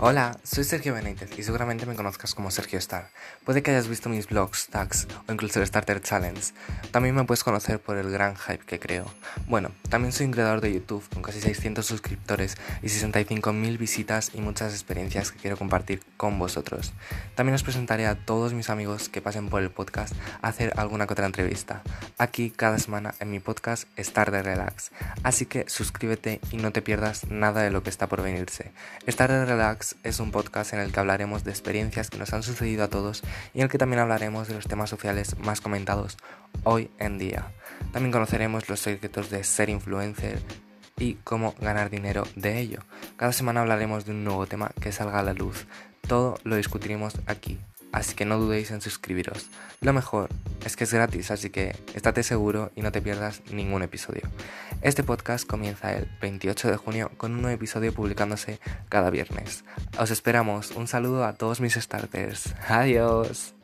Hola, soy Sergio Benítez y seguramente me conozcas como Sergio Star. Puede que hayas visto mis blogs, tags o incluso el Starter Challenge. También me puedes conocer por el gran hype que creo. Bueno, también soy un creador de YouTube con casi 600 suscriptores y 65.000 visitas y muchas experiencias que quiero compartir con vosotros. También os presentaré a todos mis amigos que pasen por el podcast a hacer alguna que otra entrevista. Aquí cada semana en mi podcast Star de Relax. Así que suscríbete y no te pierdas nada de lo que está por venirse. Star de Relax es un podcast en el que hablaremos de experiencias que nos han sucedido a todos y en el que también hablaremos de los temas sociales más comentados hoy en día. También conoceremos los secretos de ser influencer y cómo ganar dinero de ello. Cada semana hablaremos de un nuevo tema que salga a la luz. Todo lo discutiremos aquí, así que no dudéis en suscribiros. Lo mejor es que es gratis, así que estate seguro y no te pierdas ningún episodio. Este podcast comienza el 28 de junio con un nuevo episodio publicándose cada viernes. Os esperamos. Un saludo a todos mis starters. Adiós.